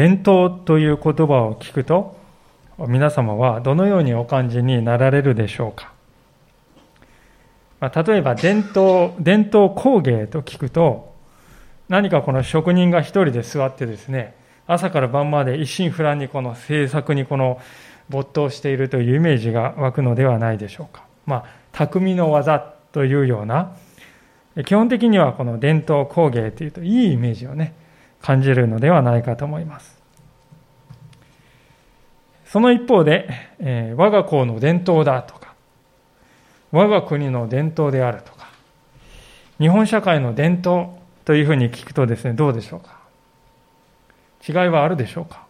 伝統という言葉を聞くと、皆様はどのようにお感じになられるでしょうか？まあ、例えば伝統、伝統工芸と聞くと、何かこの職人が一人で座ってですね、朝から晩まで一心不乱にこの制作にこの没頭しているというイメージが湧くのではないでしょうか。まあ、匠の技というような、基本的にはこの伝統工芸というといいイメージをね、感じるのではないかと思います。その一方で、えー、我が校の伝統だとか、我が国の伝統であるとか、日本社会の伝統というふうに聞くとですね、どうでしょうか？違いはあるでしょうか？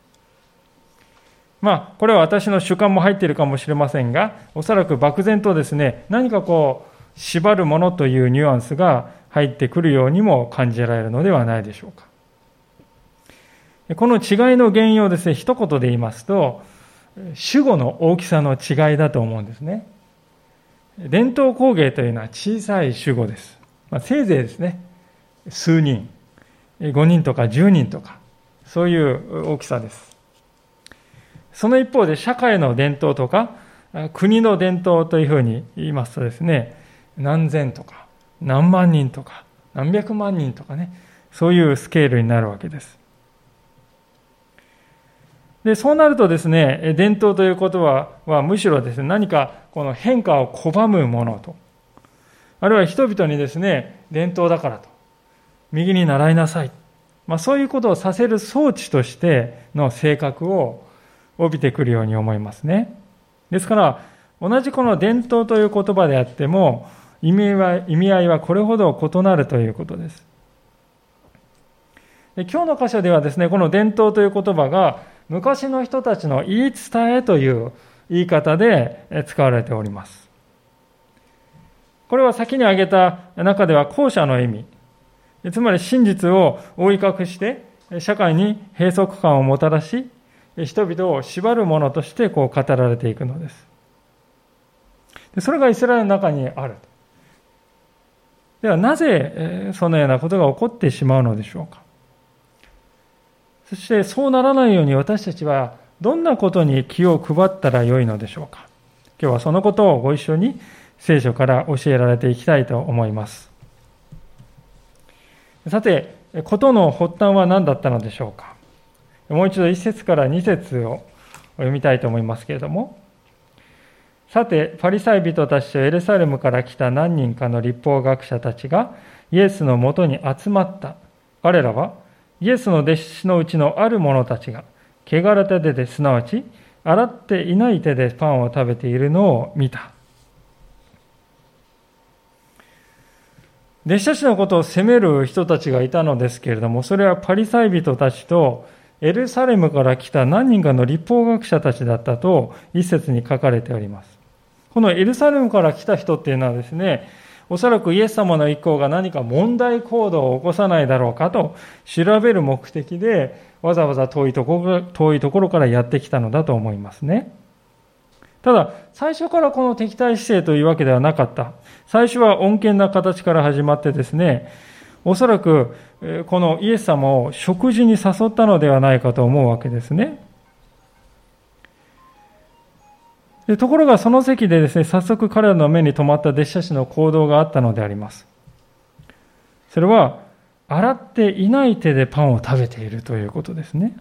まあ、これは私の主観も入っているかもしれませんが、おそらく漠然とですね、何かこう、縛るものというニュアンスが入ってくるようにも感じられるのではないでしょうか。この違いの原因をですね、一言で言いますと、主語の大きさの違いだと思うんですね。伝統工芸というのは小さい主語です。まあ、せいぜいですね、数人、5人とか10人とか、そういう大きさです。その一方で社会の伝統とか国の伝統というふうに言いますとですね何千とか何万人とか何百万人とかねそういうスケールになるわけですでそうなるとですね伝統ということははむしろですね何かこの変化を拒むものとあるいは人々にですね伝統だからと右に習いなさい、まあ、そういうことをさせる装置としての性格を帯びてくるように思いますね。ですから、同じこの伝統という言葉であっても、意味は意味合いはこれほど異なるということです。今日の箇所ではですね、この伝統という言葉が、昔の人たちの言い伝えという言い方で使われております。これは先に挙げた中では後者の意味、つまり真実を覆い隠して、社会に閉塞感をもたらし、人々を縛るものとしてこう語られていくのです。それがイスラエルの中にある。ではなぜそのようなことが起こってしまうのでしょうか。そしてそうならないように私たちはどんなことに気を配ったらよいのでしょうか。今日はそのことをご一緒に聖書から教えられていきたいと思います。さて、ことの発端は何だったのでしょうか。もう一度一節から二節を読みたいと思いますけれども、さて、パリサイ人たちとエルサレムから来た何人かの立法学者たちがイエスのもとに集まった。彼らは、イエスの弟子のうちのある者たちが、汚れた手で、すなわち、洗っていない手でパンを食べているのを見た。弟子たちのことを責める人たちがいたのですけれども、それはパリサイ人たちとエルサレムから来た何人かの立法学者たちだったと一節に書かれております。このエルサレムから来た人っていうのはですね、おそらくイエス様の一行が何か問題行動を起こさないだろうかと調べる目的で、わざわざ遠いところ遠いところからやってきたのだと思いますね。ただ、最初からこの敵対姿勢というわけではなかった。最初は穏健な形から始まってですね、おそらくこのイエス様を食事に誘ったのではないかと思うわけですね。でところがその席でですね、早速彼らの目に留まった弟子たちの行動があったのであります。それは、洗っていない手でパンを食べているということですね。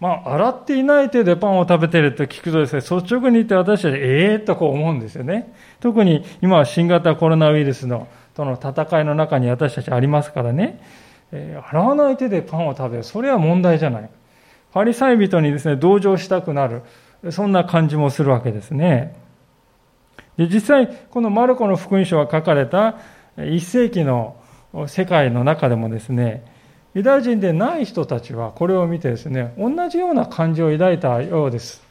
まあ、洗っていない手でパンを食べていると聞くとですね、率直に言って私たち、ええー、とこう思うんですよね。特に今は新型コロナウイルスのとの戦いの中に私たちありますからね、えー、洗わない手でパンを食べる、それは問題じゃない。パリサイ人にですね、同情したくなる、そんな感じもするわけですね。で実際、このマルコの福音書が書かれた1世紀の世界の中でもですね、ユダヤ人でない人たちはこれを見てですね、同じような感情を抱いたようです。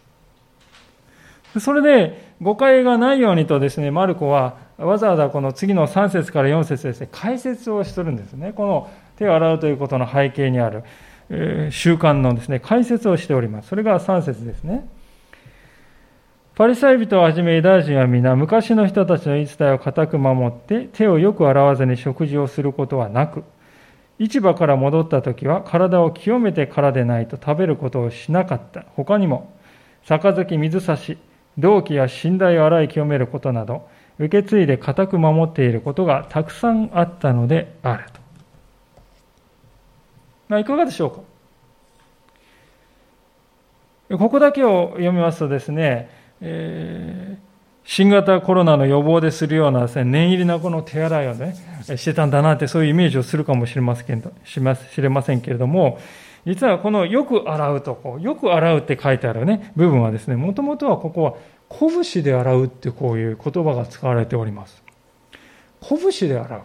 それで誤解がないようにとですね、マルコはわざわざこの次の3節から4節ですね、解説をするんですね。この手を洗うということの背景にある、え、習慣のですね、解説をしております。それが3節ですね。パリサイ人をはじめユダヤ人は皆、昔の人たちの言い伝えを固く守って、手をよく洗わずに食事をすることはなく、市場から戻った時は体を清めてからでないと食べることをしなかった。他にも、杯水差し、同期や寝台を洗い清めることなど、受け継いで固く守っていることがたくさんあったのであると。まあ、いかがでしょうか？ここだけを読みますとですね、えー新型コロナの予防でするようなですね、念入りなこの手洗いをね、してたんだなって、そういうイメージをするかもしれませんします知れませんけれども、実はこのよく洗うとこ、よく洗うって書いてあるね、部分はですね、もともとはここは拳で洗うってこういう言葉が使われております。拳で洗う。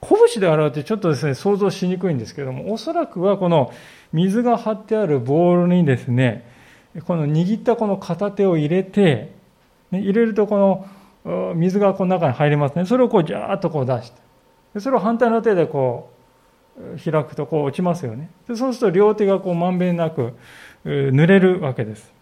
拳で洗うってちょっとですね、想像しにくいんですけれども、おそらくはこの水が張ってあるボウルにですね、この握ったこの片手を入れて、ね、入れるとこの水がこの中に入りますね。それをこうジャーッとこう出して、それを反対の手でこう開くとこう落ちますよね。でそうすると両手がこうまんべんなく濡れるわけです。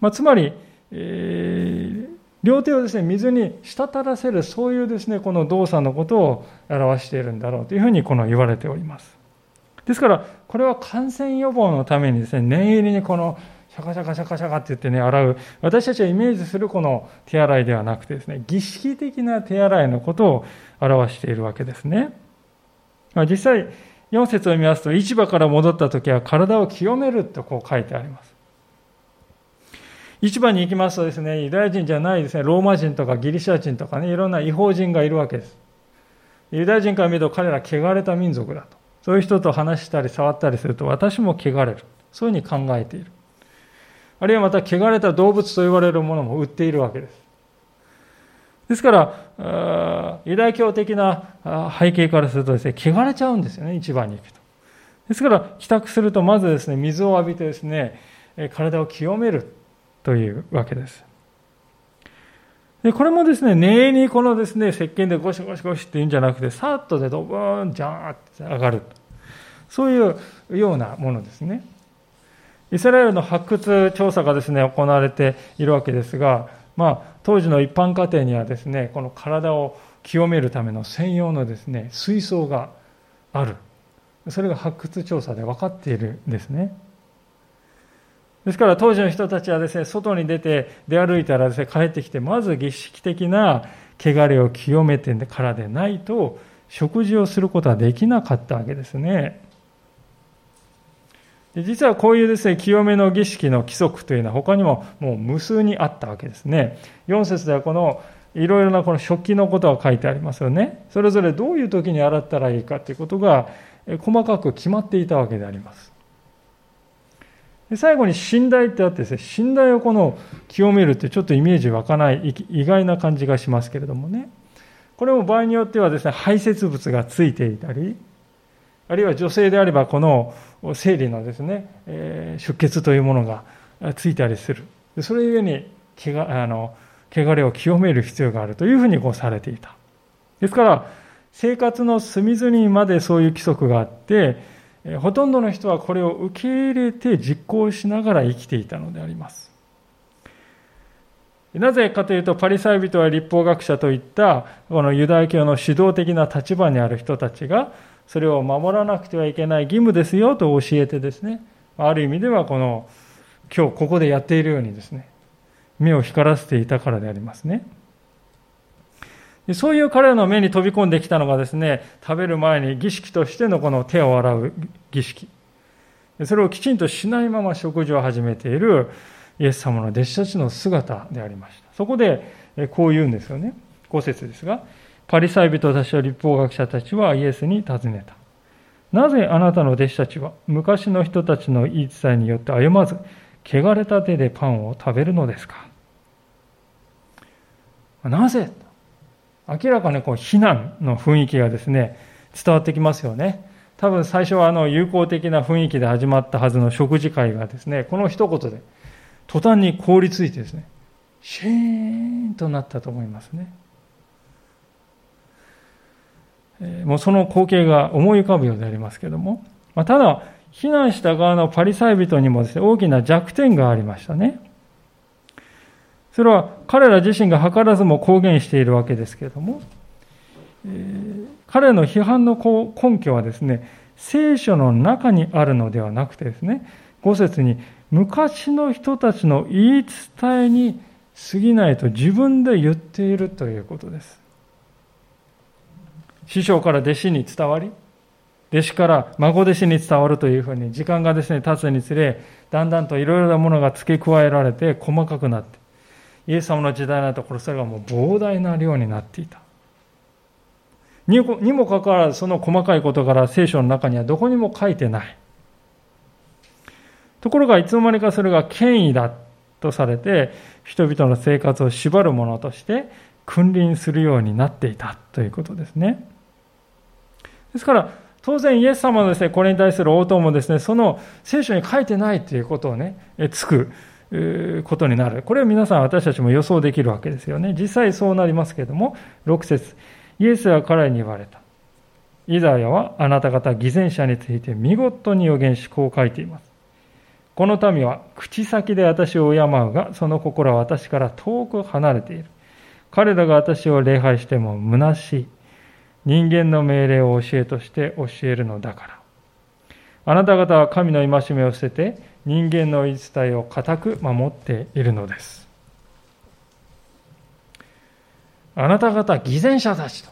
まあ、つまり、えー、両手をですね、水に滴らせる、そういうですね、この動作のことを表しているんだろうというふうにこの言われております。ですから、これは感染予防のためにですね、念入りにこのシャカシャカシャカシャカって言ってね、洗う。私たちがイメージするこの手洗いではなくてですね、儀式的な手洗いのことを表しているわけですね。実際、4節を見ますと、市場から戻った時は体を清めるとこう書いてあります。市場に行きますとですね、ユダヤ人じゃないですね、ローマ人とかギリシャ人とかね、いろんな違法人がいるわけです。ユダヤ人から見ると彼ら汚れた民族だと。そういう人と話したり触ったりすると私も汚れる。そういうふうに考えている。あるいはまた汚れた動物と言われるものも売っているわけです。ですから、ユダヤ教的な背景からするとですね、汚れちゃうんですよね、市場に行くと。ですから、帰宅するとまずですね、水を浴びてですね、体を清めるというわけです。で、これもですね、念にこのですね、石鹸でゴシゴシゴシって言うんじゃなくて、さっとでドブーン、ジャーって上がる。そういうようなものですね。イスラエルの発掘調査がですね、行われているわけですが、まあ、当時の一般家庭にはですね、この体を清めるための専用のですね、水槽がある。それが発掘調査で分かっているんですね。ですから当時の人たちはですね、外に出て出歩いたらですね、帰ってきて、まず儀式的な汚れを清めてからでないと、食事をすることはできなかったわけですね。実はこういうですね、清めの儀式の規則というのは他にももう無数にあったわけですね。4節ではこのいろいろなこの食器のことが書いてありますよね。それぞれどういう時に洗ったらいいかということが細かく決まっていたわけであります。で最後に寝台ってあってですね、寝台をこの清めるってちょっとイメージ湧かない意外な感じがしますけれどもね。これも場合によってはですね、排泄物がついていたり、あるいは女性であればこの生理のですね、え出血というものがついたりする。それゆえに、けが、あの、汚れを清める必要があるというふうにこうされていた。ですから、生活の隅々までそういう規則があって、ほとんどの人はこれを受け入れて実行しながら生きていたのであります。なぜかというと、パリサイ人は立法学者といったこのユダヤ教の指導的な立場にある人たちが、それを守らなくてはいけない義務ですよと教えてですね、ある意味ではこの今日ここでやっているようにですね、目を光らせていたからでありますね。そういう彼らの目に飛び込んできたのがですね、食べる前に儀式としてのこの手を洗う儀式。それをきちんとしないまま食事を始めているイエス様の弟子たちの姿でありました。そこでこう言うんですよね。5節ですが、パリサイ人たちと立法学者たちはイエスに尋ねた。なぜあなたの弟子たちは昔の人たちの言い伝えによって歩まず、汚れた手でパンを食べるのですか？なぜ？明らかにこう非難の雰囲気がですね、伝わってきますよね。多分最初はあの友好的な雰囲気で始まったはずの食事会がですね、この一言で途端に凍りついてですね、シーンとなったと思いますね。もうその光景が思い浮かぶようでありますけれども、まあ、ただ、避難した側のパリサイ人にもですね、大きな弱点がありましたね。それは彼ら自身が図らずも公言しているわけですけれども、え彼の批判の根拠はですね、聖書の中にあるのではなくてですね、5節に昔の人たちの言い伝えに過ぎないと自分で言っているということです。師匠から弟子に伝わり、弟子から孫弟子に伝わるというふうに時間がですね、経つにつれ、だんだんといろいろなものが付け加えられて細かくなって、イエス様の時代のところ、それがもう膨大な量になっていた。にもかかわらず、その細かいことから聖書の中にはどこにも書いてない。ところが、いつの間にかそれが権威だとされて、人々の生活を縛るものとして君臨するようになっていたということですね。ですから、当然イエス様のですね、これに対する応答もですね、その聖書に書いてないということをね、つくことになる。これは皆さん私たちも予想できるわけですよね。実際そうなりますけれども、6節イエスは彼に言われた。イザヤはあなた方偽善者について見事に予言し、こう書いています。この民は口先で私を敬うが、その心は私から遠く離れている。彼らが私を礼拝しても虚しい。人間の命令を教えとして教えるのだから。あなた方は神の戒めを捨てて人間の言い伝えを固く守っているのです。あなた方偽善者たちと。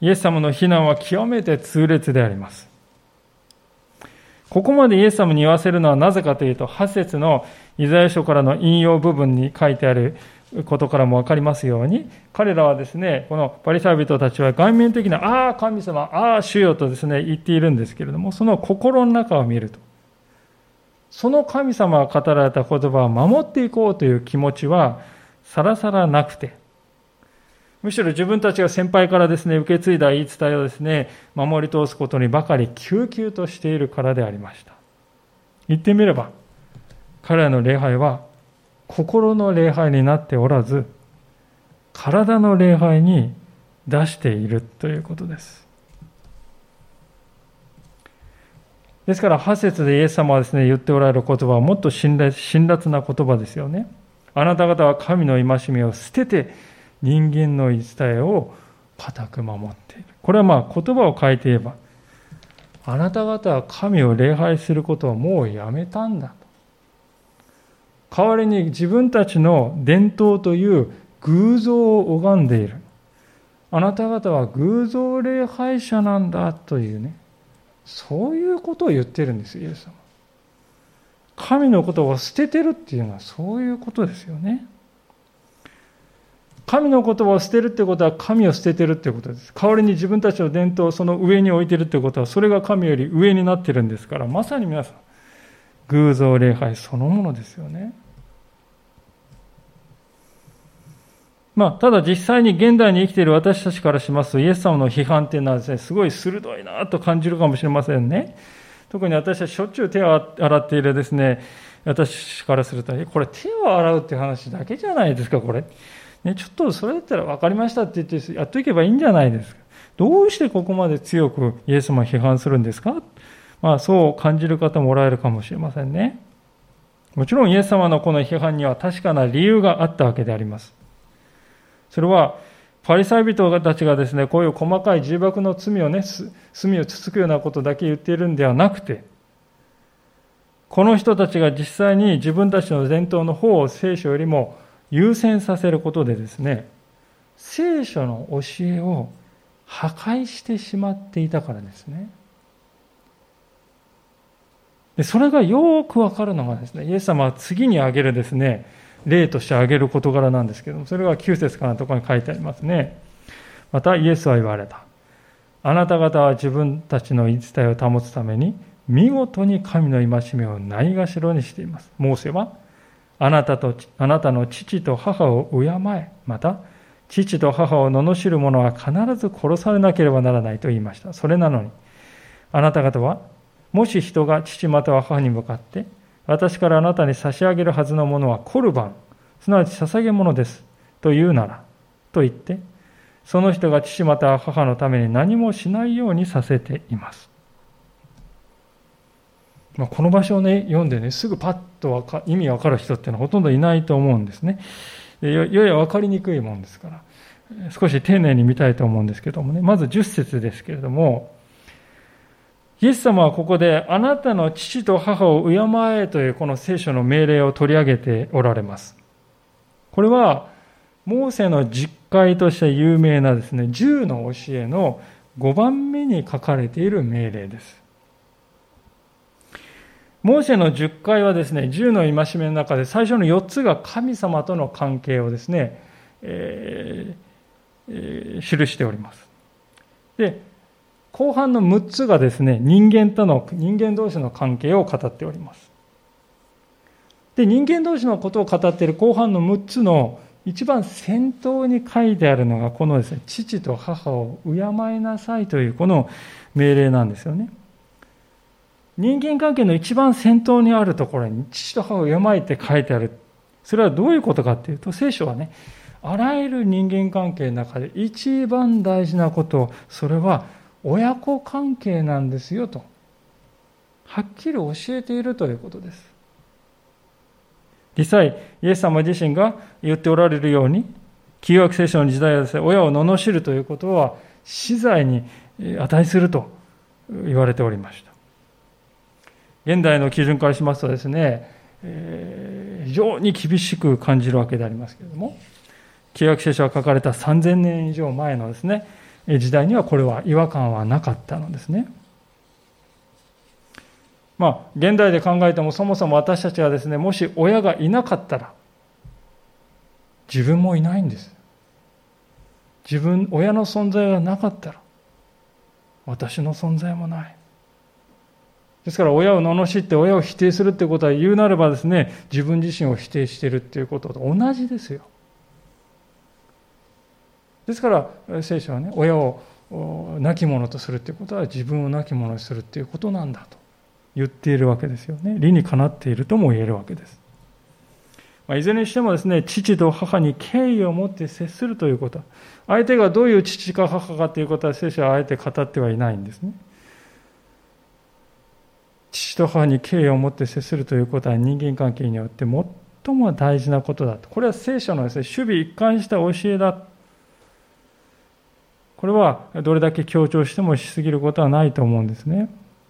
イエス様の非難は極めて痛烈であります。ここまでイエス様に言わせるのはなぜかというと、8節のイザヤ書からの引用部分に書いてあることからも分かりますように、彼らはですね、このパリサイ人たちは外面的な、ああ、神様、ああ、主よとですね、言っているんですけれども、その心の中を見ると、その神様が語られた言葉を守っていこうという気持ちは、さらさらなくて、むしろ自分たちが先輩からですね、受け継いだ言い伝えをですね、守り通すことにばかり救急としているからでありました。言ってみれば、彼らの礼拝は心の礼拝になっておらず、体の礼拝に出しているということです。ですから、8節でイエス様はですね、言っておられる言葉はもっと辛辣な言葉ですよね。あなた方は神の戒めを捨てて、人間の言い伝えを固く守っている。これはまあ言葉を変えて言えば、あなた方は神を礼拝することをもうやめたんだ。代わりに自分たちの伝統という偶像を拝んでいる。あなた方は偶像礼拝者なんだというね、そういうことを言ってるんです、イエス様。神のことを捨ててるっていうのはそういうことですよね。神の言葉を捨てるってことは神を捨ててるってことです。代わりに自分たちの伝統をその上に置いてるってことは、それが神より上になってるんですから、まさに皆さん、偶像礼拝そのものですよね。まあ、ただ実際に現代に生きている私たちからしますと、イエス様の批判っていうのはですね、すごい鋭いなと感じるかもしれませんね。特に私はしょっちゅう手を洗っているですね、私からすると、これ手を洗うっていう話だけじゃないですか、これ。ね、ちょっとそれだったら分かりましたって言ってやっといけばいいんじゃないですか。どうしてここまで強くイエス様を批判するんですか？まあそう感じる方もおられるかもしれませんね。もちろんイエス様のこの批判には確かな理由があったわけであります。それは、パリサイ人たちがですね、こういう細かい重箱の罪をね、罪をつつくようなことだけ言っているんではなくて、この人たちが実際に自分たちの伝統の方を聖書よりも優先させることでですね、聖書の教えを破壊してしまっていたからですね。でそれがよくわかるのがですね、イエス様は次に挙げるですね、例として挙げる事柄なんですけども、それが9節からのところに書いてありますね。またイエスは言われた。あなた方は自分たちの言い伝えを保つために、見事に神の戒めをないがしろにしています。モーセはあなたと、あなたの父と母を敬え、また、父と母を罵る者は必ず殺されなければならないと言いました。それなのに、あなた方は、もし人が父または母に向かって、私からあなたに差し上げるはずのものはコルバン、すなわち捧げ物です、と言うなら、と言って、その人が父または母のために何もしないようにさせています。まあ、この場所をね、読んでね、すぐパッと意味わかる人っていうのはほとんどいないと思うんですね。でやや分かりにくいもんですから。少し丁寧に見たいと思うんですけどもね、まず10節ですけれども、イエス様はここで、あなたの父と母を敬えというこの聖書の命令を取り上げておられます。これは、モーセの実会として有名なですね、10の教えの5番目に書かれている命令です。モーセの10回はですね、10の戒めの中で最初の4つが神様との関係をですね、えーえー、記しております。で、後半の6つがですね、人間との、人間同士の関係を語っております。で、人間同士のことを語っている後半の6つの一番先頭に書いてあるのが、このですね、父と母を敬いなさいというこの命令なんですよね。人間関係の一番先頭にあるところに、父と母を敬いって書いてある。それはどういうことかっていうと、聖書はね、あらゆる人間関係の中で一番大事なこと、それは親子関係なんですよと、はっきり教えているということです。実際、イエス様自身が言っておられるように、旧約聖書の時代はですね、親を罵るということは死罪に値すると言われておりました。現代の基準からしますとですね、えー、非常に厳しく感じるわけでありますけれども、旧約聖書が書かれた3000年以上前のですね、時代にはこれは違和感はなかったのですね。まあ、現代で考えてもそもそも私たちはですね、もし親がいなかったら、自分もいないんです。自分、親の存在がなかったら、私の存在もない。ですから親を罵って親を否定するってことは言うなればですね、自分自身を否定しているっていうことと同じですよ。ですから聖書はね親を亡き者とするということは自分を亡き者にするということなんだと言っているわけですよね。理にかなっているとも言えるわけです、まあ、いずれにしてもですね父と母に敬意を持って接するということ。相手がどういう父か母かということは聖書はあえて語ってはいないんですね。父と母に敬意を持って接するということは人間関係によって最も大事なことだと。これは聖書のですね守備一貫した教えだこれはどれだけ強調してもしすぎることはないと思うんですね。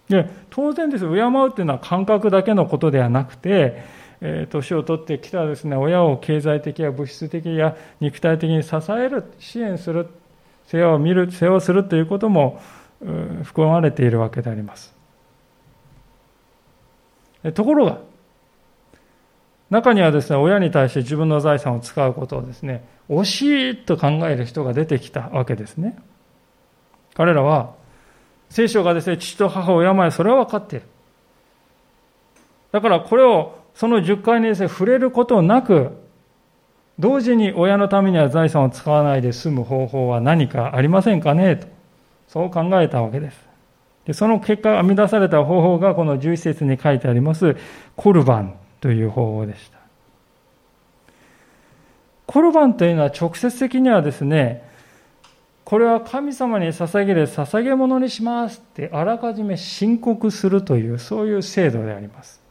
で当然です、敬うっていうのは感覚だけのことではなくて、えー、年を取ってきたですね、親を経済的や物質的や肉体的に支える、支援する、世話を見る、世話をするということも含まれているわけであります。ところが、中にはですね、親に対して自分の財産を使うことをですね、惜しいと考える人が出てきたわけですね。彼らは、聖書がですね、父と母を病それは分かっている。だからこれを、その10回にですね、触れることなく、同時に親のためには財産を使わないで済む方法は何かありませんかねと、そう考えたわけです。でその結果、編み出された方法がこの11節に書いてあります、コルバンという方法でした。コルバンというのは直接的にはですね、これは神様に捧げる捧げ物にしますってあらかじめ申告するという、そういう制度であります。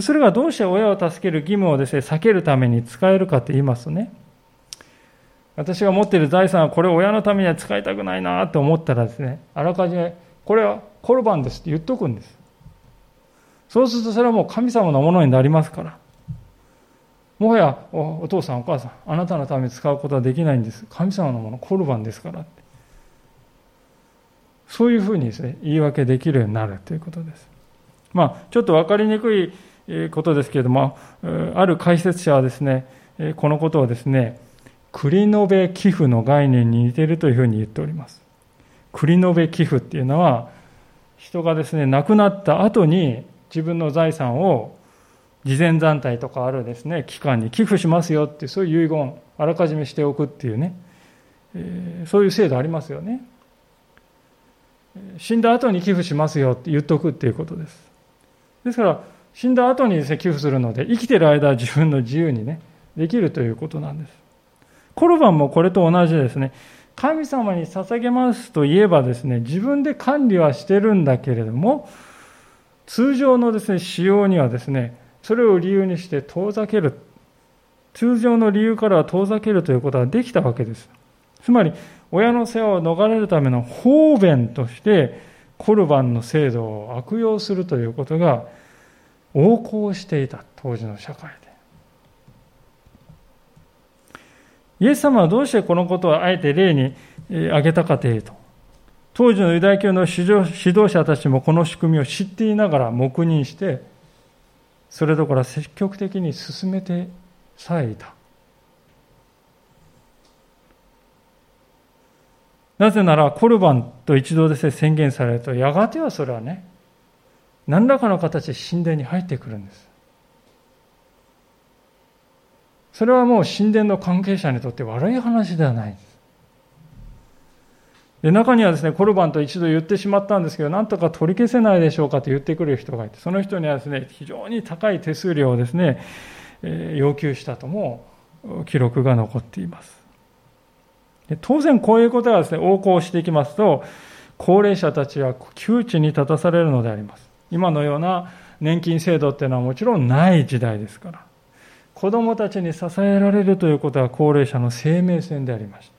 それがどうして親を助ける義務をですね、避けるために使えるかと言いますとね、私が持っている財産はこれを親のためには使いたくないなと思ったらですね、あらかじめ、これはコルバンですって言っとくんです。そうするとそれはもう神様のものになりますから。もはやお父さんお母さんあなたのために使うことはできないんです。神様のものコルバンですから。そういうふうにですね言い訳できるようになるということです。まあちょっと分かりにくいことですけれどもある解説者はですねこのことをですね繰延べ寄付の概念に似ているというふうに言っております。繰延べ寄付っていうのは人がですね亡くなった後に自分の財産を慈善団体とかあるですね機関に寄付しますよってそういう遺言あらかじめしておくっていうね、えー、そういう制度ありますよね。死んだ後に寄付しますよって言っとくっていうことです。ですから死んだ後にですね寄付するので生きてる間は自分の自由にねできるということなんです。コロバンもこれと同じですね。神様に捧げますといえばですね自分で管理はしてるんだけれども通常のですね使用にはですねそれを理由にして遠ざける通常の理由からは遠ざけるということができたわけです。つまり、親の世話を逃れるための方便として、コルバンの制度を悪用するということが横行していた当時の社会で。イエス様はどうしてこのことをあえて例に挙げたかというと、当時のユダヤ教の指導者たちもこの仕組みを知っていながら黙認して、それどころ積極的に進めてさえいた。なぜなら、コルバンと一度で宣言されると、やがてはそれはね、何らかの形で神殿に入ってくるんです。それはもう神殿の関係者にとって悪い話ではない。で中にはですね、コルバンと一度言ってしまったんですけど、なんとか取り消せないでしょうかと言ってくる人がいて、その人にはですね、非常に高い手数料をですね、え要求したとも記録が残っています。で当然こういうことがですね、横行していきますと、高齢者たちは窮地に立たされるのであります。今のような年金制度っていうのはもちろんない時代ですから、子供たちに支えられるということは高齢者の生命線でありました。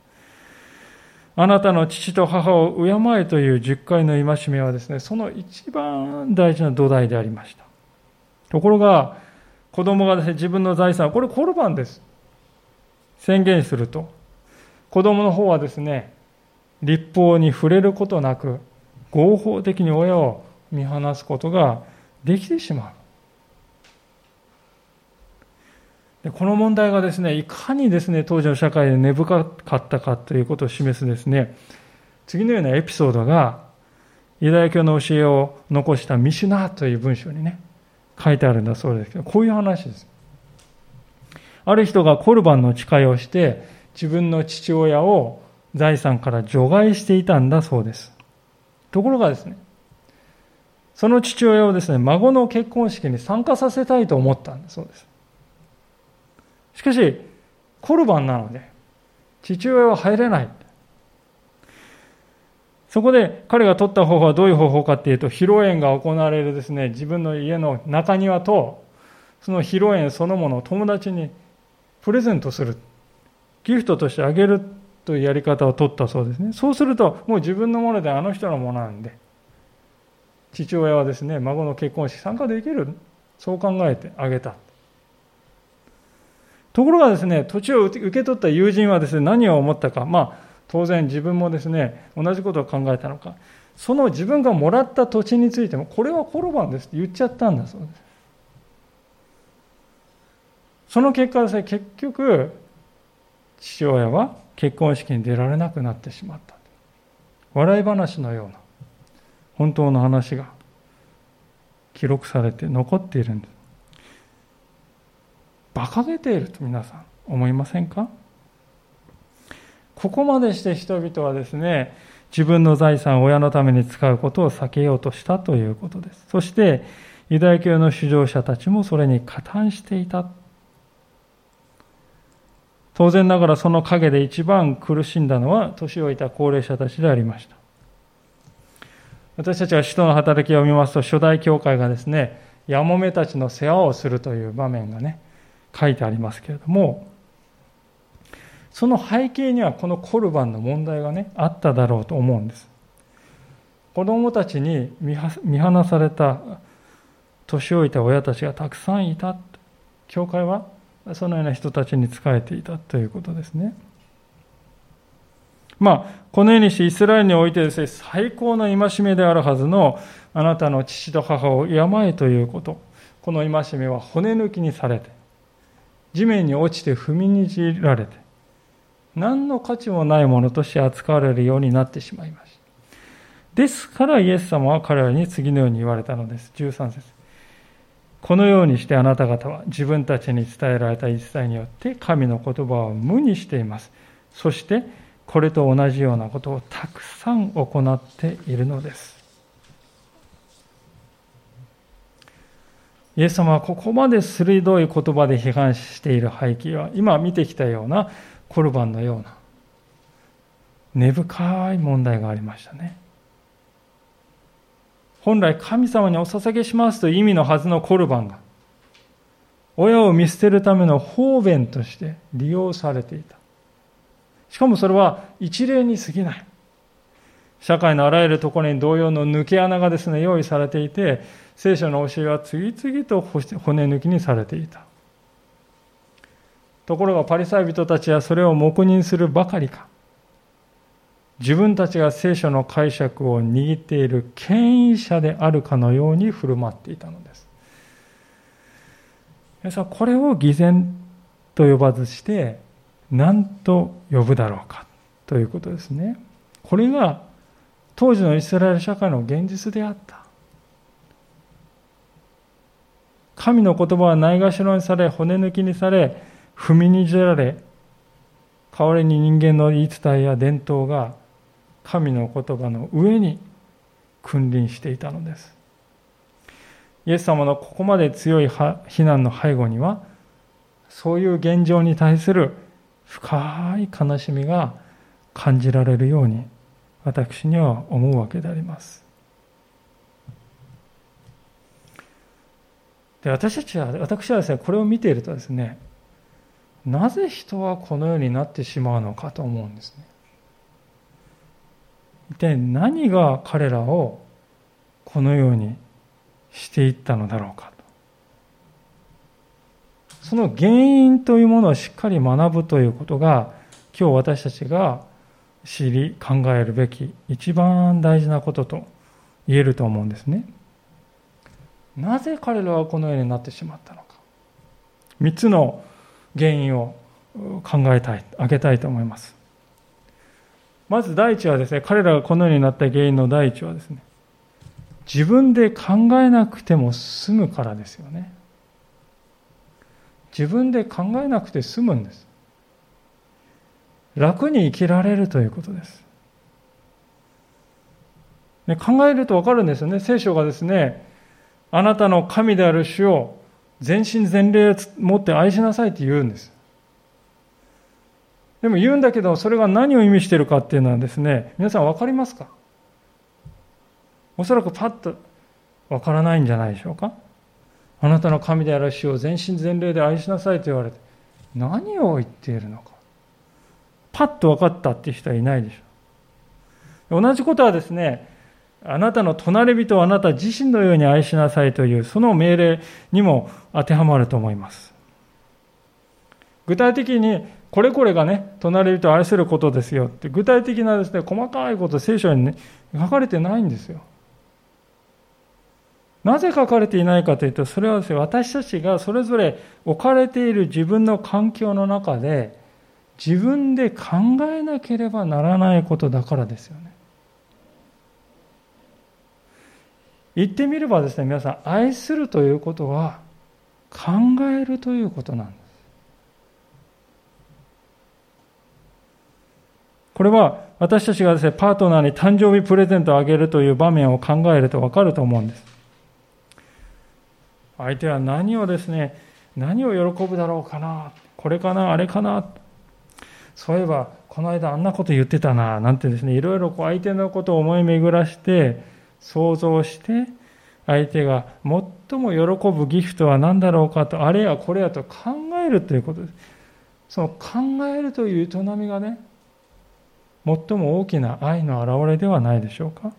あなたの父と母を敬えという10回の戒めはですね、その一番大事な土台でありました。ところが、子供がですね、自分の財産、これコルバンです。宣言すると、子供の方はですね、立法に触れることなく、合法的に親を見放すことができてしまう。でこの問題がですね、いかにですね、当時の社会で根深かったかということを示すですね、次のようなエピソードが、ユダヤ教の教えを残したミシュナーという文章にね、書いてあるんだそうですけど、こういう話です。ある人がコルバンの誓いをして、自分の父親を財産から除外していたんだそうです。ところがですね、その父親をですね、孫の結婚式に参加させたいと思ったんだそうです。しかし、コルバンなので、父親は入れない。そこで彼が取った方法はどういう方法かっていうと、披露宴が行われるですね、自分の家の中庭と、その披露宴そのものを友達にプレゼントする。ギフトとしてあげるというやり方を取ったそうですね。そうすると、もう自分のものであの人のものなんで、父親はですね、孫の結婚式参加できる。そう考えてあげた。ところがですね、土地を受け取った友人はですね、何を思ったか、まあ、当然自分もですね、同じことを考えたのか、その自分がもらった土地についても、これはコロバンですって言っちゃったんだそうです。その結果ですね、結局、父親は結婚式に出られなくなってしまった。笑い話のような、本当の話が記録されて残っているんです。馬鹿げていると皆さん思いませんか？ここまでして人々はですね、自分の財産を親のために使うことを避けようとしたということです。そして、ユダヤ教の主張者たちもそれに加担していた。当然ながらその陰で一番苦しんだのは年老いた高齢者たちでありました。私たちが使徒の働きを見ますと、初代教会がですね、やもめたちの世話をするという場面がね、書いてありますけれども、その背景にはこのコルバンの問題がね、あっただろうと思うんです。子供たちに見放された年老いた親たちがたくさんいた。教会はそのような人たちに仕えていたということですね。まあ、このようにしてイスラエルにおいてですね、最高の戒めであるはずのあなたの父と母を敬えということ。この戒めは骨抜きにされて、地面に落ちて踏みにじられて、何の価値もないものとして扱われるようになってしまいました。ですからイエス様は彼らに次のように言われたのです。13節このようにしてあなた方は自分たちに伝えられた一切によって神の言葉を無にしています。そしてこれと同じようなことをたくさん行っているのです。イエス様はここまで鋭い言葉で批判している背景は、今見てきたようなコルバンのような根深い問題がありましたね。本来神様にお捧げしますという意味のはずのコルバンが、親を見捨てるための方便として利用されていた。しかもそれは一例に過ぎない。社会のあらゆるところに同様の抜け穴がですね、用意されていて、聖書の教えは次々と骨抜きにされていた。ところがパリサイ人たちはそれを黙認するばかりか。自分たちが聖書の解釈を握っている権威者であるかのように振る舞っていたのです。皆さん、これを偽善と呼ばずして、何と呼ぶだろうかということですね。これが当時のイスラエル社会の現実であった。神の言葉はないがしろにされ、骨抜きにされ、踏みにじられ、代わりに人間の言い伝えや伝統が神の言葉の上に君臨していたのです。イエス様のここまで強い非難の背後には、そういう現状に対する深い悲しみが感じられるように私には思うわけであります。で私たちは、私はですね、これを見ているとですね、なぜ人はこのようになってしまうのかと思うんですね。一体何が彼らをこのようにしていったのだろうかと。その原因というものをしっかり学ぶということが、今日私たちが知り考えるべき一番大事なことと言えると思うんですね。なぜ彼らはこのようになってしまったのか。3つの原因を考えたい、挙げたいと思います。まず第一はですね、彼らがこのようになった原因の第一はですね、自分で考えなくても済むからですよね。自分で考えなくて済むんです。楽に生きられるということです。ね、考えるとわかるんですよね。聖書がですね、あなたの神である主を全身全霊を持って愛しなさいって言うんです。でも言うんだけど、それが何を意味してるかっていうのはですね、皆さん分かりますか？おそらくパッと分からないんじゃないでしょうか？あなたの神である主を全身全霊で愛しなさいと言われて、何を言っているのか？パッと分かったっていう人はいないでしょう。同じことはですね、あなたの隣人をあなた自身のように愛しなさいという、その命令にも当てはまると思います。具体的に、これこれがね、隣人を愛することですよって、具体的なですね、細かいこと、聖書にね、書かれてないんですよ。なぜ書かれていないかというと、それはですね、私たちがそれぞれ置かれている自分の環境の中で、自分で考えなければならないことだからですよね。言ってみればですね、皆さん、愛するということは考えるということなんです。これは私たちがですね、パートナーに誕生日プレゼントをあげるという場面を考えるとわかると思うんです。相手は何をですね、何を喜ぶだろうかな、これかな、あれかな、そういえば、この間あんなこと言ってたな、なんてですね、いろいろこう相手のことを思い巡らして、想像して相手が最も喜ぶギフトは何だろうかとあれやこれやと考えるということです。その考えるという営みがね最も大きな愛の表れではないでしょうか。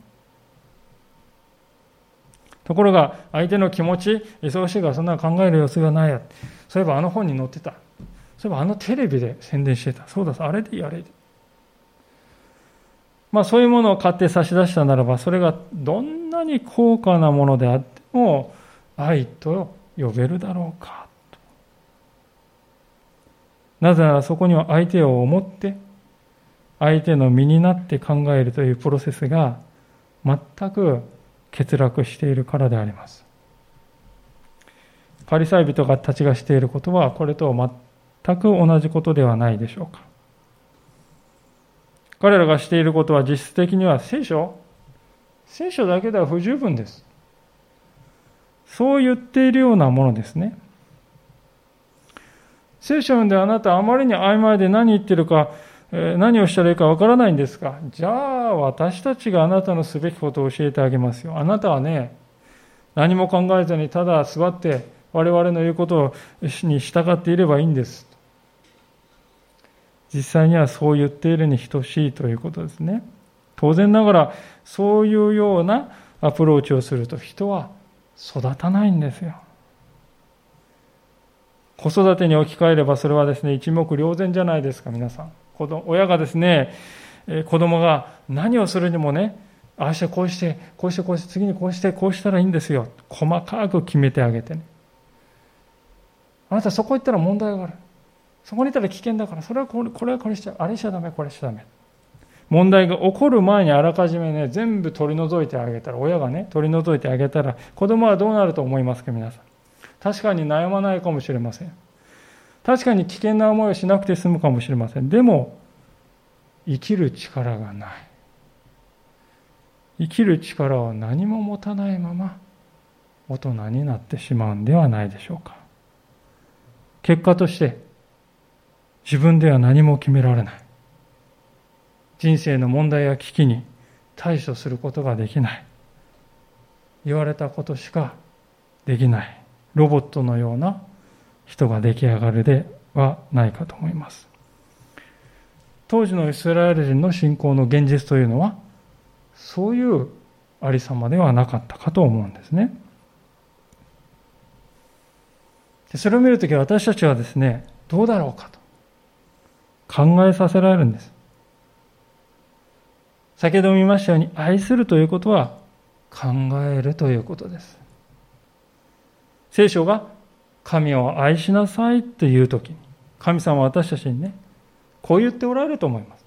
ところが相手の気持ち忙しいからそんな考える様子がないや。そういえばあの本に載ってた。そういえばあのテレビで宣伝してた。そうだあれでやれ。まあ、そういうものを買って差し出したならば、それがどんなに高価なものであっても、愛と呼べるだろうか。なぜならそこには相手を思って、相手の身になって考えるというプロセスが全く欠落しているからであります。パリサイ人たちがしていることは、これと全く同じことではないでしょうか。彼らがしていることは実質的には聖書？聖書だけでは不十分です。そう言っているようなものですね。聖書であなたあまりに曖昧で何言ってるか、何をしたらいいかわからないんですか？じゃあ私たちがあなたのすべきことを教えてあげますよ。あなたはね、何も考えずにただ座って我々の言うことに従っていればいいんです。実際にはそう言っているに等しいということですね。当然ながら、そういうようなアプローチをすると人は育たないんですよ。子育てに置き換えればそれはですね、一目瞭然じゃないですか、皆さん。親がですね、子供が何をするにもね、ああしてこうして、こうしてこうして、次にこうして、こうしたらいいんですよ。細かく決めてあげてね。あなたそこ行ったら問題がある。そこに行ったら危険だから、それはこれこれはこれしちゃ、あれしちゃダメ、これしちゃダメ。問題が起こる前にあらかじめね、全部取り除いてあげたら、親がね、取り除いてあげたら、子供はどうなると思いますか、皆さん。確かに悩まないかもしれません。確かに危険な思いをしなくて済むかもしれません。でも、生きる力がない。生きる力を何も持たないまま大人になってしまうんではないでしょうか。結果として自分では何も決められない。人生の問題や危機に対処することができない。言われたことしかできない。ロボットのような人が出来上がるではないかと思います。当時のイスラエル人の信仰の現実というのはそういうありさまではなかったかと思うんですね。それを見るとき私たちはですね、どうだろうかと考えさせられるんです。先ほど見ましたように、愛するということは考えるということです。聖書が神を愛しなさいっていうときに、神様は私たちにね、こう言っておられると思います。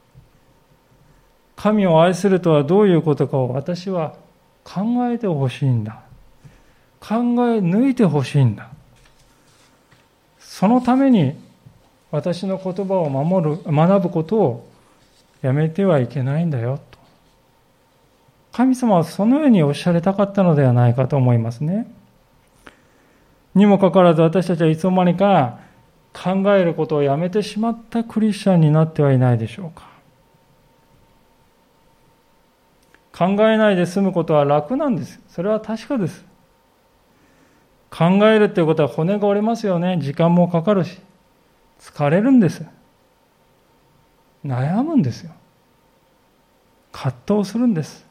神を愛するとはどういうことかを私は考えてほしいんだ。考え抜いてほしいんだ。そのために私の言葉を守る、学ぶことをやめてはいけないんだよ。と神様はそのようにおっしゃりたかったのではないかと思いますね。にもかかわらず私たちはいつの間にか考えることをやめてしまったクリスチャンになってはいないでしょうか。考えないで済むことは楽なんです。それは確かです。考えるっていうことは骨が折れますよね。時間もかかるし。疲れるんです。悩むんですよ。葛藤するんです。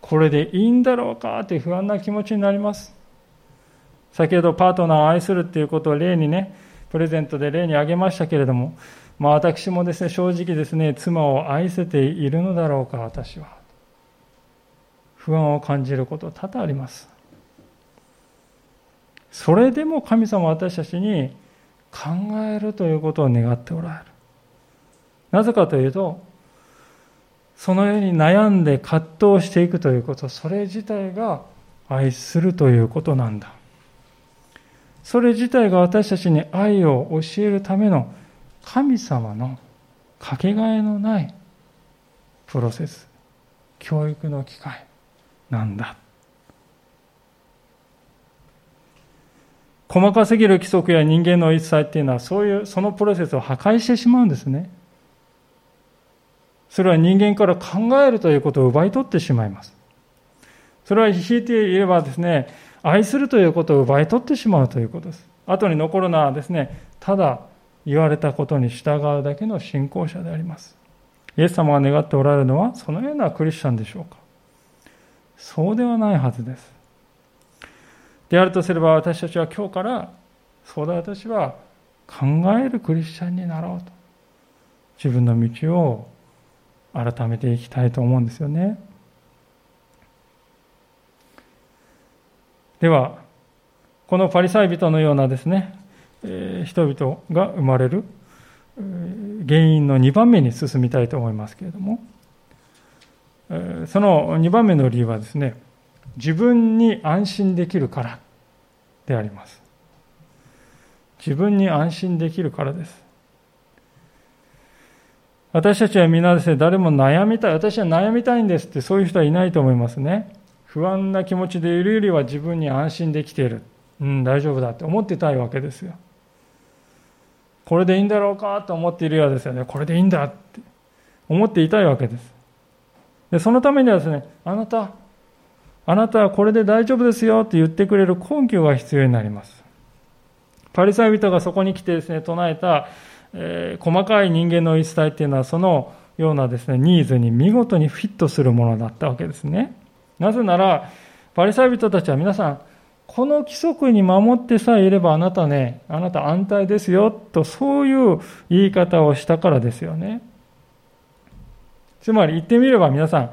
これでいいんだろうかって不安な気持ちになります。先ほどパートナーを愛するっていうことを例にね、プレゼントで例に挙げましたけれども、まあ私もですね、正直ですね、妻を愛せているのだろうか、私は。不安を感じること多々あります。それでも神様は私たちに考えるということを願っておられる。なぜかというと、そのように悩んで葛藤していくということ、それ自体が愛するということなんだ。それ自体が私たちに愛を教えるための神様のかけがえのないプロセス、教育の機会。なんだ。細かすぎる規則や人間の一切っていうのはそういうそのプロセスを破壊してしまうんですね。それは人間から考えるということを奪い取ってしまいます。それは引いて言えばですね、愛するということを奪い取ってしまうということです。後に残るのはですね、ただ言われたことに従うだけの信仰者であります。イエス様が願っておられるのはそのようなクリスチャンでしょうか。そうではないはずです。であるとすれば私たちは今日からそうだ私は考えるクリスチャンになろうと自分の道を改めていきたいと思うんですよね。ではこのパリサイ人のようなですね、え、人々が生まれる原因の2番目に進みたいと思いますけれどもその2番目の理由はですね、自分に安心できるからであります。自分に安心できるからです。私たちは皆ですね、誰も悩みたい、私は悩みたいんですってそういう人はいないと思いますね。不安な気持ちでいるよりは自分に安心できている。うん、大丈夫だって思ってたいわけですよ。これでいいんだろうかと思っているようですよね。これでいいんだって思っていたいわけです。でそのためにはですね、あなた、あなたはこれで大丈夫ですよって言ってくれる根拠が必要になります。パリサイ人がそこに来てですね、唱えた、えー、細かい人間の言い伝えっていうのは、そのようなですね、ニーズに見事にフィットするものだったわけですね。なぜなら、パリサイ人たちは皆さん、この規則に守ってさえいればあなたね、あなた安泰ですよ、とそういう言い方をしたからですよね。つまり言ってみれば皆さん、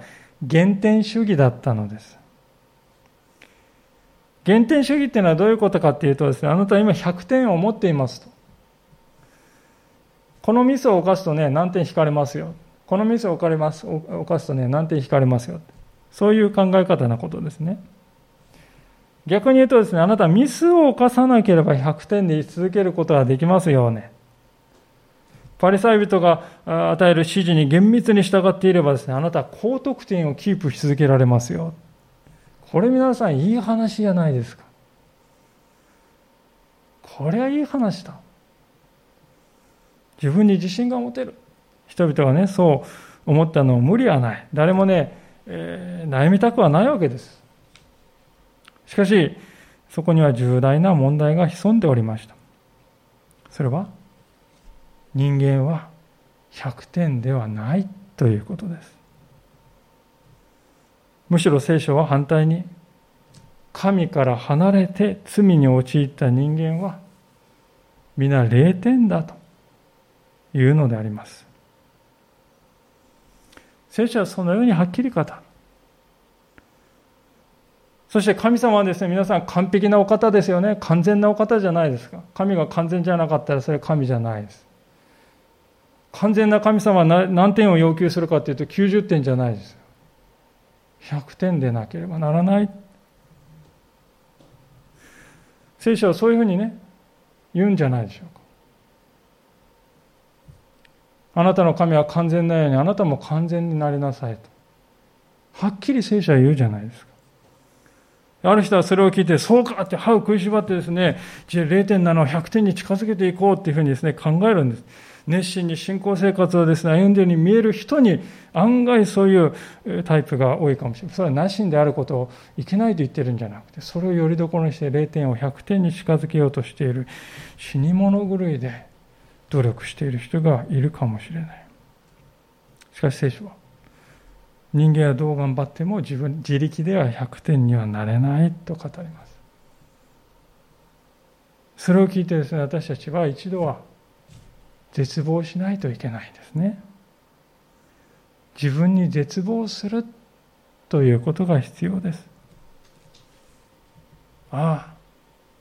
原点主義だったのです。原点主義っていうのはどういうことかっていうとですね、あなたは今100点を持っていますと。このミスを犯すとね、何点引かれますよ。このミスを犯れます犯すとね、何点引かれますよ。そういう考え方なことですね。逆に言うとですね、あなたミスを犯さなければ100点で続けることができますよね。パリサイ人が与える指示に厳密に従っていればですね、あなたは高得点をキープし続けられますよ。これ皆さんいい話じゃないですか。これはいい話だ。自分に自信が持てる。人々がね、そう思ったの無理はない。誰もね、えー、悩みたくはないわけです。しかし、そこには重大な問題が潜んでおりました。それは、人間は100点ではないということです。むしろ聖書は反対に神から離れて罪に陥った人間は皆0点だというのであります。聖書はそのようにはっきり語る。そして神様はですね、皆さん完璧なお方ですよね。完全なお方じゃないですか。神が完全じゃなかったらそれは神じゃないです。完全な神様は何点を要求するかというと90点じゃないです。100点でなければならない。聖書はそういうふうにね、言うんじゃないでしょうか。あなたの神は完全なようにあなたも完全になりなさいと。はっきり聖書は言うじゃないですか。ある人はそれを聞いて、そうかって歯を食いしばってですね、0.7を100点に近づけていこうっていうふうにですね、考えるんです。熱心に信仰生活をですね、歩んでいるように見える人に案外そういうタイプが多いかもしれない。それはなしんであることをいけないと言ってるんじゃなくて、それをよりどころにして0点を100点に近づけようとしている死に物狂いで努力している人がいるかもしれない。しかし聖書は、人間はどう頑張っても自分、自力では100点にはなれないと語ります。それを聞いてですね、私たちは一度は絶望しないといけないんですね。自分に絶望するということが必要です。ああ、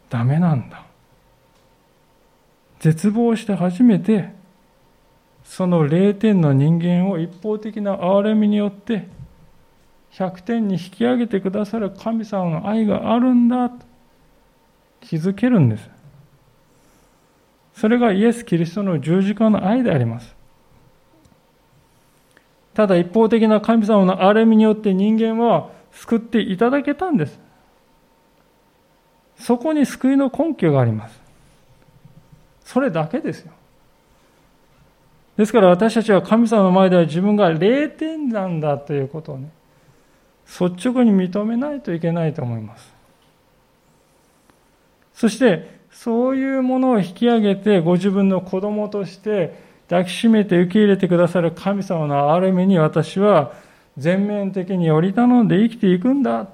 ダメなんだ。絶望して初めて、その0点の人間を一方的な憐れみによって100点に引き上げてくださる神様の愛があるんだと気づけるんです。それがイエス・キリストの十字架の愛であります。ただ一方的な神様の憐れみによって人間は救っていただけたんです。そこに救いの根拠があります。それだけですよ。ですから私たちは神様の前では自分が0点なんだということをね、率直に認めないといけないと思います。そしてそういうものを引き上げて、ご自分の子供として抱きしめて受け入れてくださる神様のある意味に私は全面的により頼んで生きていくんだ。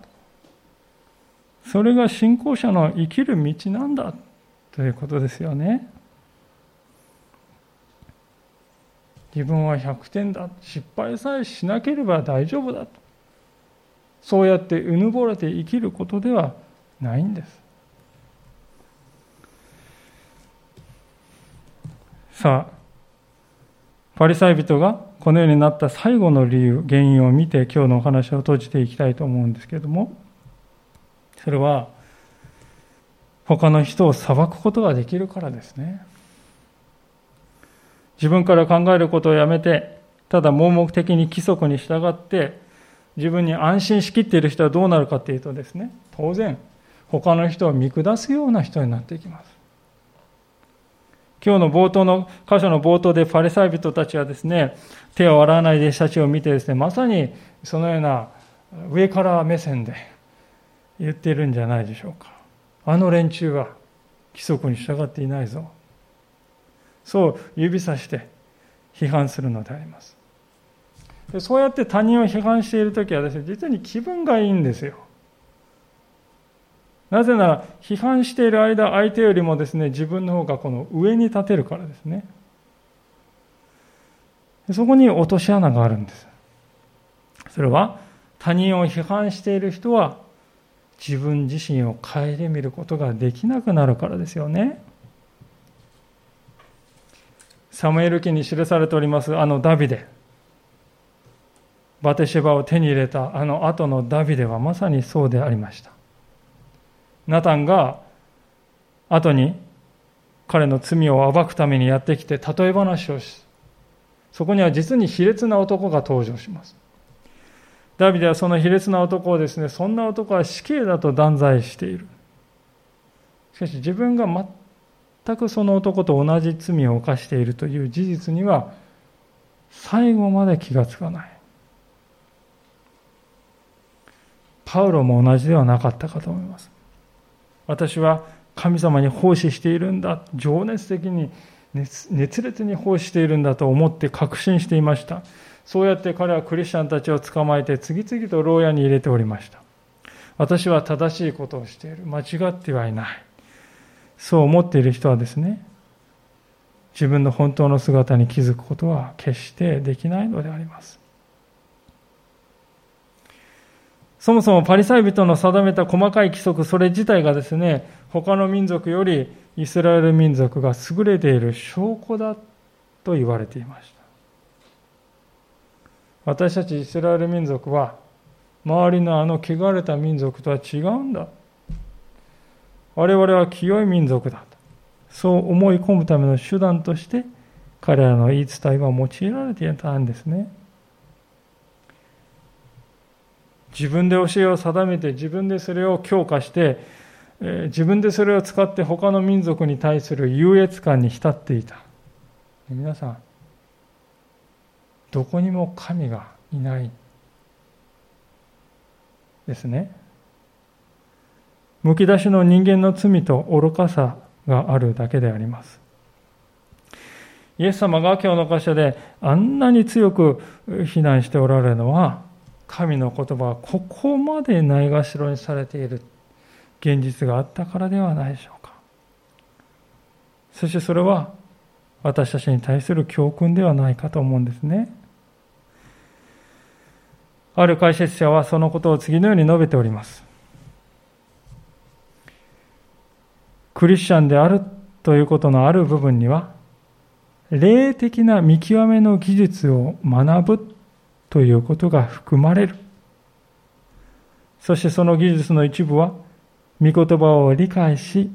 それが信仰者の生きる道なんだということですよね。自分は100点だ。失敗さえしなければ大丈夫だ。そうやってうぬぼれて生きることではないんです。さあ、パリサイ人がこのようになった最後の理由、原因を見て今日のお話を閉じていきたいと思うんですけれども、それは他の人を裁くことができるからですね。自分から考えることをやめて、ただ盲目的に規則に従って、自分に安心しきっている人はどうなるかというとですね、当然、他の人を見下すような人になっていきます。今日の冒頭の、箇所の冒頭でパリサイ人たちはですね、手を洗わない弟子たちを見てですね、まさにそのような上から目線で言っているんじゃないでしょうか。あの連中は規則に従っていないぞ。そう指さして批判するのであります。でそうやって他人を批判している時はですね実に気分がいいんですよ。なぜなら批判している間相手よりもですね自分の方がこの上に立てるからですねそこに落とし穴があるんですそれは他人を批判している人は自分自身を顧みることができなくなるからですよね。サムエル記に記されておりますあのダビデ。バテシェバを手に入れたあの後のダビデはまさにそうでありました。ナタンが後に彼の罪を暴くためにやってきて例え話をし、そこには実に卑劣な男が登場します。ダビデはその卑劣な男をですね、そんな男は死刑だと断罪している。しかし自分が全くその男と同じ罪を犯しているという事実には最後まで気がつかない。パウロも同じではなかったかと思います。私は神様に奉仕しているんだ。情熱的に熱烈に奉仕しているんだと思って確信していました。そうやって彼はクリスチャンたちを捕まえて次々と牢屋に入れておりました。私は正しいことをしている。間違ってはいない。そう思っている人はですね、自分の本当の姿に気づくことは決してできないのであります。そもそもパリサイ人の定めた細かい規則、それ自体がですね、他の民族よりイスラエル民族が優れている証拠だと言われていました。私たちイスラエル民族は周りのあの汚れた民族とは違うんだ。我々は清い民族だそう思い込むための手段として彼らの言い伝えは用いられていたんですね。自分で教えを定めて自分でそれを強化して自分でそれを使って他の民族に対する優越感に浸っていた。皆さんどこにも神がいないですね。むき出しの人間の罪と愚かさがあるだけであります。イエス様が今日の箇所であんなに強く非難しておられるのは神の言葉はここまでないがしろにされている。現実があったからではないでしょうか。そしてそれは私たちに対する教訓ではないかと思うんですね。ある解説者はそのことを次のように述べております。クリスチャンであるということのある部分には、霊的な見極めの技術を学ぶということが含まれる。そしてその技術の一部は、御言葉を理解し、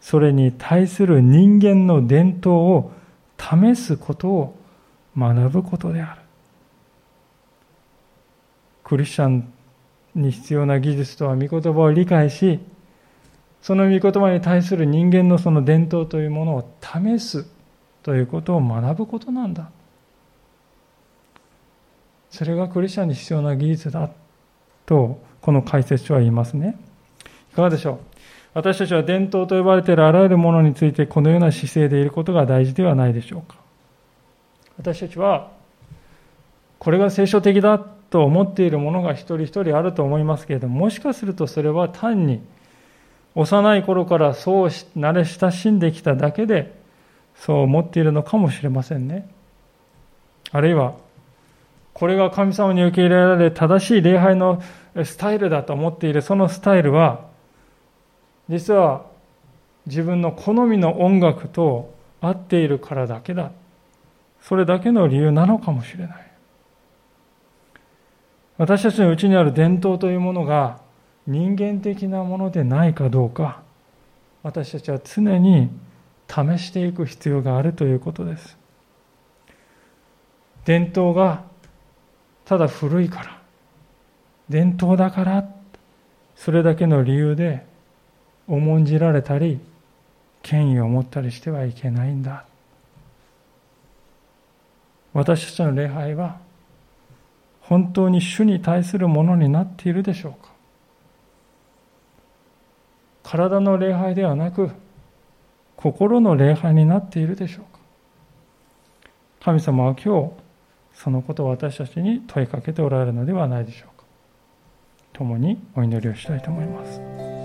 それに対する人間の伝統を試すことを学ぶことである。クリスチャンに必要な技術とは御言葉を理解し、その御言葉に対する人間のその伝統というものを試すということを学ぶことなんだ。それがクリスチャンに必要な技術だと、この解説書は言いますね。いかがでしょう？私たちは伝統と呼ばれているあらゆるものについてこのような姿勢でいることが大事ではないでしょうか？私たちは、これが聖書的だと思っているものが一人一人あると思いますけれども、もしかするとそれは単に幼い頃からそう慣れ親しんできただけでそう思っているのかもしれませんね。あるいは、これが神様に受け入れられ正しい礼拝のスタイルだと思っているそのスタイルは、実は自分の好みの音楽と合っているからだけだ。それだけの理由なのかもしれない。私たちのうちにある伝統というものが人間的なものでないかどうか私たちは常に試していく必要があるということです伝統がただ古いから伝統だからそれだけの理由で重んじられたり権威を持ったりしてはいけないんだ。私たちの礼拝は本当に主に対するものになっているでしょうか。体の礼拝ではなく心の礼拝になっているでしょうか。神様は今日、そのことを私たちに問いかけておられるのではないでしょうか。共にお祈りをしたいと思います。